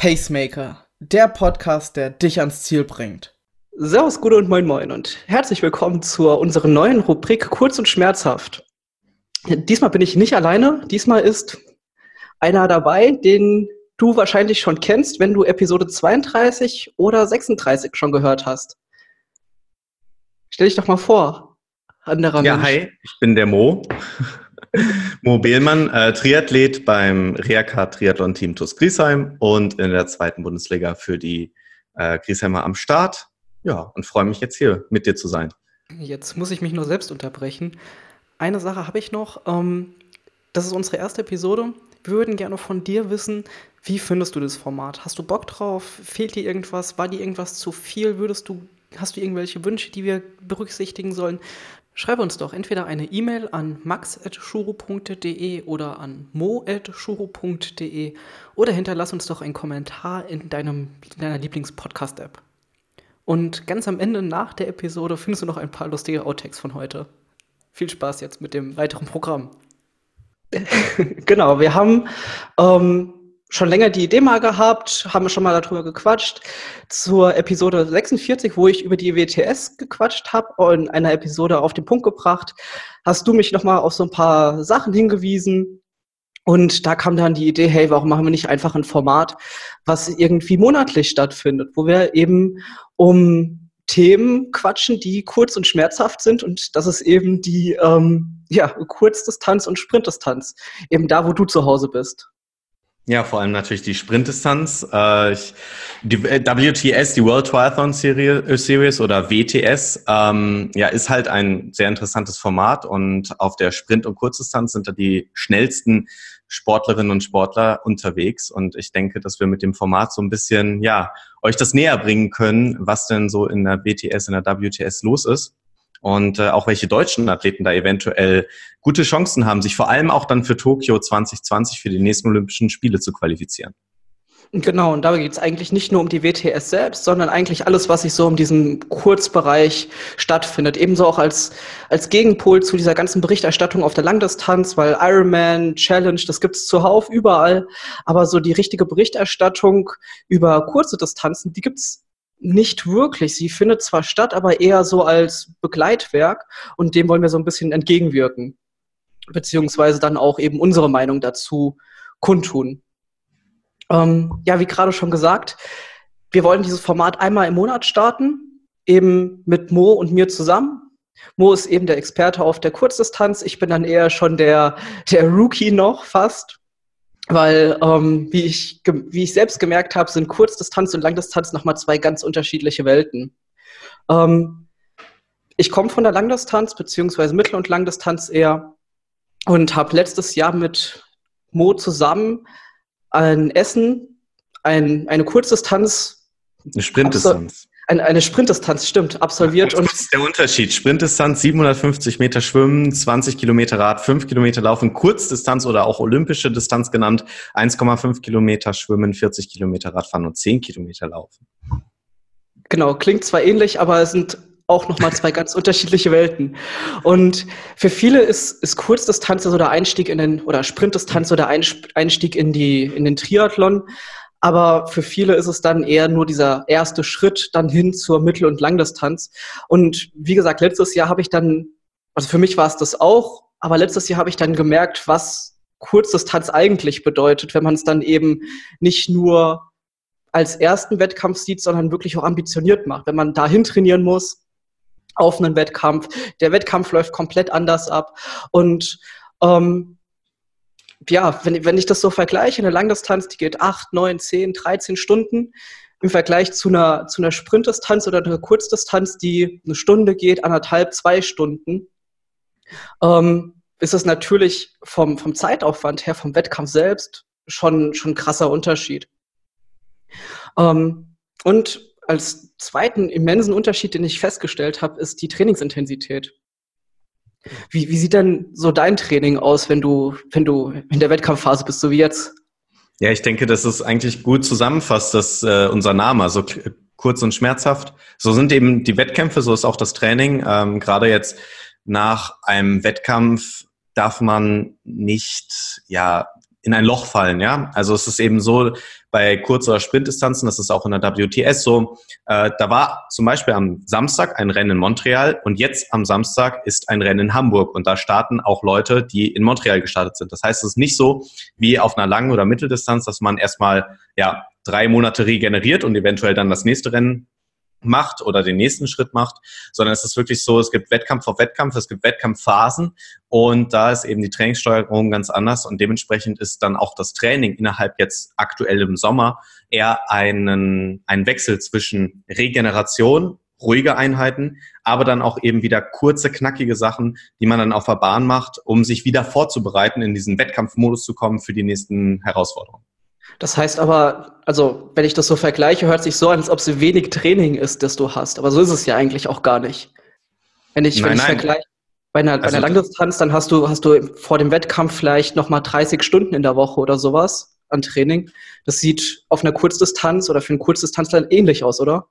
Pacemaker, der Podcast, der dich ans Ziel bringt. Servus, Gute und Moin Moin und herzlich willkommen zur unserer neuen Rubrik Kurz und Schmerzhaft. Diesmal bin ich nicht alleine, diesmal ist einer dabei, den du wahrscheinlich schon kennst, wenn du Episode 32 oder 36 schon gehört hast. Stell dich doch mal vor, anderer Ja, Mensch. hi, ich bin der Mo. Mo Behlmann, äh, Triathlet beim Reacar Triathlon Team TuS Griesheim und in der zweiten Bundesliga für die äh, Griesheimer am Start. Ja, und freue mich jetzt hier mit dir zu sein. Jetzt muss ich mich nur selbst unterbrechen. Eine Sache habe ich noch. Ähm, das ist unsere erste Episode. Wir würden gerne von dir wissen, wie findest du das Format? Hast du Bock drauf? Fehlt dir irgendwas? War dir irgendwas zu viel? Würdest du, hast du irgendwelche Wünsche, die wir berücksichtigen sollen? Schreibe uns doch entweder eine E-Mail an max.shuru.de oder an mo.shuru.de oder hinterlass uns doch einen Kommentar in, deinem, in deiner Lieblings-Podcast-App. Und ganz am Ende nach der Episode findest du noch ein paar lustige Outtakes von heute. Viel Spaß jetzt mit dem weiteren Programm. genau, wir haben ähm, schon länger die Idee mal gehabt, haben schon mal darüber gequatscht. Zur Episode 46, wo ich über die WTS gequatscht habe und einer Episode auf den Punkt gebracht, hast du mich nochmal auf so ein paar Sachen hingewiesen. Und da kam dann die Idee, hey, warum machen wir nicht einfach ein Format, was irgendwie monatlich stattfindet, wo wir eben um Themen quatschen, die kurz und schmerzhaft sind. Und das ist eben die ähm, ja, Kurzdistanz und Sprintdistanz. Eben da, wo du zu Hause bist. Ja, vor allem natürlich die Sprintdistanz. Äh, ich, die äh, WTS, die World Triathlon äh, Series oder WTS, ähm, ja, ist halt ein sehr interessantes Format und auf der Sprint- und Kurzdistanz sind da die schnellsten Sportlerinnen und Sportler unterwegs und ich denke, dass wir mit dem Format so ein bisschen, ja, euch das näher bringen können, was denn so in der WTS, in der WTS los ist und äh, auch welche deutschen Athleten da eventuell gute Chancen haben, sich vor allem auch dann für Tokio 2020 für die nächsten Olympischen Spiele zu qualifizieren. Genau, und dabei geht es eigentlich nicht nur um die WTS selbst, sondern eigentlich alles, was sich so um diesen Kurzbereich stattfindet. Ebenso auch als, als Gegenpol zu dieser ganzen Berichterstattung auf der Langdistanz, weil Ironman, Challenge, das gibt's zuhauf überall. Aber so die richtige Berichterstattung über kurze Distanzen, die gibt's nicht wirklich. Sie findet zwar statt, aber eher so als Begleitwerk und dem wollen wir so ein bisschen entgegenwirken. Beziehungsweise dann auch eben unsere Meinung dazu kundtun. Ähm, ja, wie gerade schon gesagt, wir wollen dieses Format einmal im Monat starten, eben mit Mo und mir zusammen. Mo ist eben der Experte auf der Kurzdistanz. Ich bin dann eher schon der, der Rookie noch fast weil ähm, wie, ich, wie ich selbst gemerkt habe, sind Kurzdistanz und Langdistanz nochmal zwei ganz unterschiedliche Welten. Ähm, ich komme von der Langdistanz beziehungsweise Mittel- und Langdistanz eher und habe letztes Jahr mit Mo zusammen ein Essen, ein, eine Kurzdistanz. Eine Sprintdistanz eine, eine Sprintdistanz, stimmt, absolviert. Und was ist der Unterschied? Sprintdistanz 750 Meter Schwimmen, 20 Kilometer Rad, 5 Kilometer Laufen, Kurzdistanz oder auch olympische Distanz genannt, 1,5 Kilometer Schwimmen, 40 Kilometer Radfahren und 10 Kilometer Laufen. Genau, klingt zwar ähnlich, aber es sind auch nochmal zwei ganz unterschiedliche Welten. Und für viele ist, ist Kurzdistanz so der Einstieg in den, oder Sprintdistanz so der Einstieg in die, in den Triathlon. Aber für viele ist es dann eher nur dieser erste Schritt dann hin zur Mittel- und Langdistanz. Und wie gesagt, letztes Jahr habe ich dann, also für mich war es das auch, aber letztes Jahr habe ich dann gemerkt, was Kurzdistanz eigentlich bedeutet, wenn man es dann eben nicht nur als ersten Wettkampf sieht, sondern wirklich auch ambitioniert macht. Wenn man dahin trainieren muss, auf einen Wettkampf, der Wettkampf läuft komplett anders ab. Und ähm, ja, wenn, wenn ich das so vergleiche, eine Langdistanz, die geht 8, 9, 10, 13 Stunden im Vergleich zu einer, zu einer Sprintdistanz oder einer Kurzdistanz, die eine Stunde geht, anderthalb, zwei Stunden, ähm, ist es natürlich vom, vom Zeitaufwand her, vom Wettkampf selbst, schon, schon ein krasser Unterschied. Ähm, und als zweiten immensen Unterschied, den ich festgestellt habe, ist die Trainingsintensität. Wie, wie sieht denn so dein Training aus, wenn du, wenn du in der Wettkampfphase bist, so wie jetzt? Ja, ich denke, dass es eigentlich gut zusammenfasst, dass äh, unser Name, also kurz und schmerzhaft. So sind eben die Wettkämpfe, so ist auch das Training. Ähm, Gerade jetzt nach einem Wettkampf darf man nicht ja in ein Loch fallen, ja. Also es ist eben so bei Kurz- oder Sprintdistanzen, das ist auch in der WTS so. Äh, da war zum Beispiel am Samstag ein Rennen in Montreal und jetzt am Samstag ist ein Rennen in Hamburg und da starten auch Leute, die in Montreal gestartet sind. Das heißt, es ist nicht so wie auf einer langen oder Mitteldistanz, dass man erstmal ja drei Monate regeneriert und eventuell dann das nächste Rennen macht oder den nächsten Schritt macht, sondern es ist wirklich so, es gibt Wettkampf auf Wettkampf, es gibt Wettkampfphasen und da ist eben die Trainingssteuerung ganz anders und dementsprechend ist dann auch das Training innerhalb jetzt aktuell im Sommer eher einen, ein Wechsel zwischen Regeneration, ruhige Einheiten, aber dann auch eben wieder kurze, knackige Sachen, die man dann auf der Bahn macht, um sich wieder vorzubereiten, in diesen Wettkampfmodus zu kommen für die nächsten Herausforderungen. Das heißt aber, also wenn ich das so vergleiche, hört sich so an, als ob es wenig Training ist, das du hast. Aber so ist es ja eigentlich auch gar nicht. Wenn ich, nein, wenn ich vergleiche, bei einer, also, bei einer Langdistanz, dann hast du, hast du vor dem Wettkampf vielleicht nochmal 30 Stunden in der Woche oder sowas an Training. Das sieht auf einer Kurzdistanz oder für einen Kurzdistanzler ähnlich aus, oder?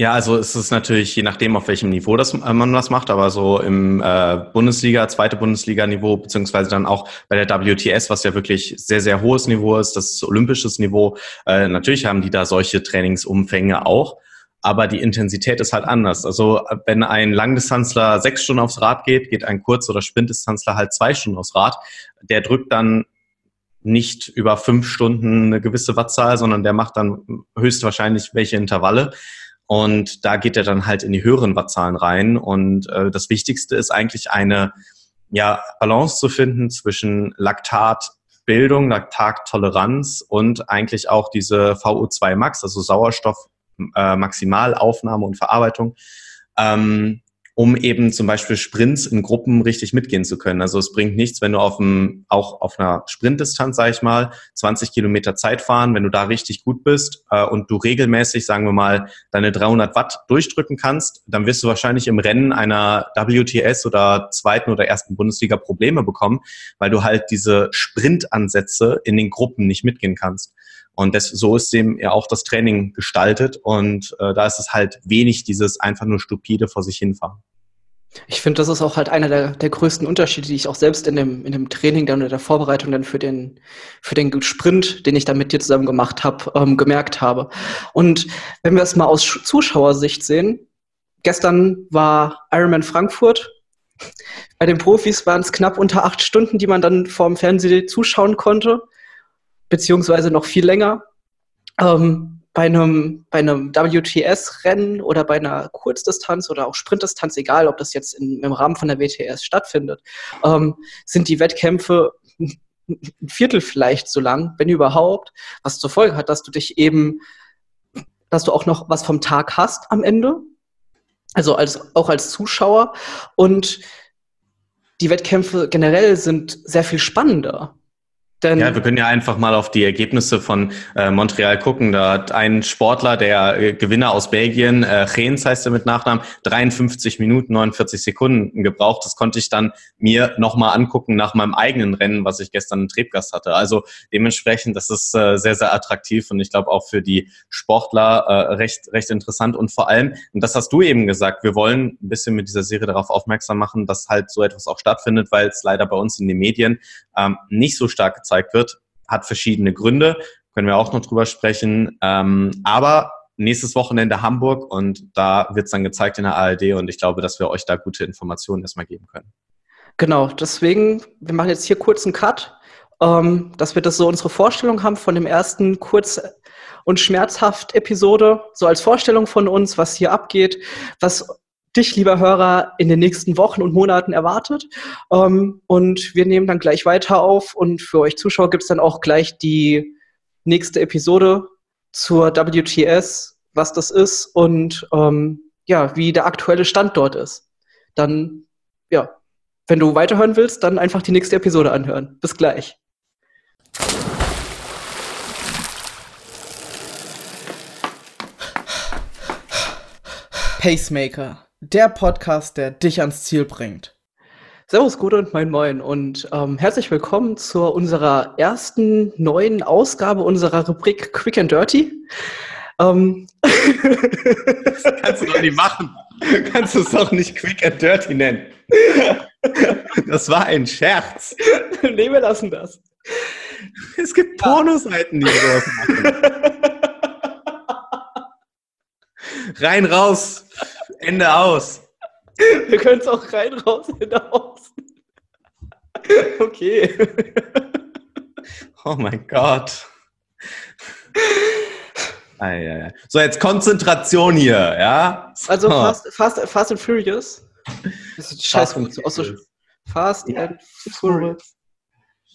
Ja, also es ist natürlich je nachdem, auf welchem Niveau das, äh, man das macht, aber so im äh, Bundesliga, zweite Bundesliga-Niveau, beziehungsweise dann auch bei der WTS, was ja wirklich sehr, sehr hohes Niveau ist, das ist olympisches Niveau. Äh, natürlich haben die da solche Trainingsumfänge auch, aber die Intensität ist halt anders. Also wenn ein Langdistanzler sechs Stunden aufs Rad geht, geht ein Kurz- oder Sprintdistanzler halt zwei Stunden aufs Rad. Der drückt dann nicht über fünf Stunden eine gewisse Wattzahl, sondern der macht dann höchstwahrscheinlich welche Intervalle. Und da geht er dann halt in die höheren Wattzahlen rein. Und äh, das Wichtigste ist eigentlich eine ja, Balance zu finden zwischen Laktatbildung, Laktattoleranz und eigentlich auch diese VO2 Max, also Sauerstoff äh, Maximalaufnahme und Verarbeitung. Ähm, um eben zum Beispiel Sprints in Gruppen richtig mitgehen zu können. Also es bringt nichts, wenn du auf einem, auch auf einer Sprintdistanz, sage ich mal, 20 Kilometer Zeit fahren, wenn du da richtig gut bist äh, und du regelmäßig, sagen wir mal, deine 300 Watt durchdrücken kannst, dann wirst du wahrscheinlich im Rennen einer WTS oder zweiten oder ersten Bundesliga Probleme bekommen, weil du halt diese Sprintansätze in den Gruppen nicht mitgehen kannst. Und das, so ist dem ja auch das Training gestaltet. Und äh, da ist es halt wenig dieses einfach nur stupide vor sich hinfahren. Ich finde, das ist auch halt einer der, der größten Unterschiede, die ich auch selbst in dem, in dem Training dann oder der Vorbereitung dann für den, für den Sprint, den ich dann mit dir zusammen gemacht habe, ähm, gemerkt habe. Und wenn wir es mal aus Zuschauersicht sehen, gestern war Ironman Frankfurt. Bei den Profis waren es knapp unter acht Stunden, die man dann vorm Fernsehen zuschauen konnte, beziehungsweise noch viel länger. Ähm, bei einem, bei einem WTS-Rennen oder bei einer Kurzdistanz oder auch Sprintdistanz, egal ob das jetzt in, im Rahmen von der WTS stattfindet, ähm, sind die Wettkämpfe ein Viertel vielleicht so lang, wenn überhaupt, was zur Folge hat, dass du dich eben, dass du auch noch was vom Tag hast am Ende, also als, auch als Zuschauer und die Wettkämpfe generell sind sehr viel spannender. Denn ja, wir können ja einfach mal auf die Ergebnisse von äh, Montreal gucken. Da hat ein Sportler, der äh, Gewinner aus Belgien, äh, Gens heißt er mit Nachnamen, 53 Minuten 49 Sekunden gebraucht. Das konnte ich dann mir nochmal angucken nach meinem eigenen Rennen, was ich gestern im Trebgast hatte. Also dementsprechend, das ist äh, sehr, sehr attraktiv und ich glaube auch für die Sportler äh, recht, recht interessant. Und vor allem, und das hast du eben gesagt, wir wollen ein bisschen mit dieser Serie darauf aufmerksam machen, dass halt so etwas auch stattfindet, weil es leider bei uns in den Medien ähm, nicht so stark wird, hat verschiedene Gründe, können wir auch noch drüber sprechen. Ähm, aber nächstes Wochenende Hamburg und da wird es dann gezeigt in der ARD und ich glaube, dass wir euch da gute Informationen erstmal geben können. Genau, deswegen, wir machen jetzt hier kurz einen Cut, ähm, dass wir das so unsere Vorstellung haben von dem ersten kurz und schmerzhaft Episode, so als Vorstellung von uns, was hier abgeht, was dich, lieber Hörer, in den nächsten Wochen und Monaten erwartet. Ähm, und wir nehmen dann gleich weiter auf und für euch Zuschauer gibt es dann auch gleich die nächste Episode zur WTS, was das ist und ähm, ja, wie der aktuelle Stand dort ist. Dann, ja, wenn du weiterhören willst, dann einfach die nächste Episode anhören. Bis gleich. Pacemaker der Podcast, der dich ans Ziel bringt. Servus, Gute und Moin Moin und ähm, herzlich willkommen zu unserer ersten neuen Ausgabe unserer Rubrik Quick and Dirty. Ähm. Das kannst du doch nicht machen. Du kannst es doch nicht Quick and Dirty nennen. Das war ein Scherz. nee, wir lassen das. Es gibt Pornoseiten, die sowas machen. Rein, raus, Ende aus. Wir können es auch rein, raus, hinaus. Okay. Oh mein Gott. So, jetzt Konzentration hier, ja? Also So. Fast, Fast, Fast and Furious. Das ist scheiß Fast and Auch so Furious. Fast Ja. and Furious.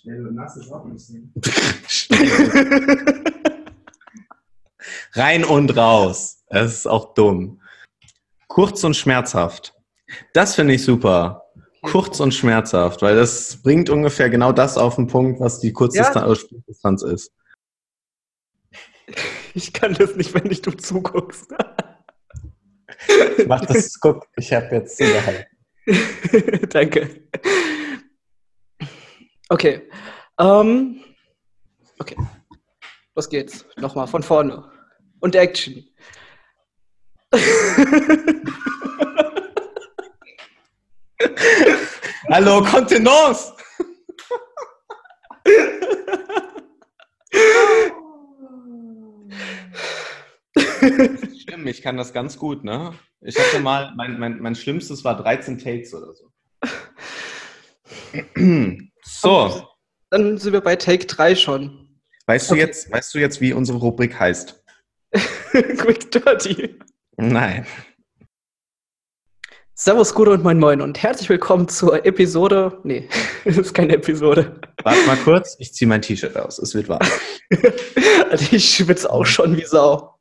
Schnell und nass ist auch ein bisschen. Rein und raus. Das ist auch dumm. Kurz und schmerzhaft. Das finde ich super. Kurz und schmerzhaft, weil das bringt ungefähr genau das auf den Punkt, was die Kurzdistanz Ja. ist. Ich kann das nicht, wenn nicht du zuguckst. Mach das, guck, ich habe jetzt zugehalten. Danke. Okay. Ähm, okay. Los geht's. Nochmal von vorne. Und Action. Hallo, Kontenance! Stimmt, ich kann das ganz gut, ne? Ich hatte mal, mein, mein, mein Schlimmstes war 13 Takes oder so. So, Dann sind wir bei Take 3 schon. weißt du Okay. jetzt, weißt du jetzt, wie unsere Rubrik heißt? Quick Dirty. Nein. Servus, Gute und Moin Moin und herzlich willkommen zur Episode. Nee, das ist keine Episode. Warte mal kurz, ich ziehe mein T-Shirt aus. Es wird warm. Also ich schwitze auch schon wie Sau.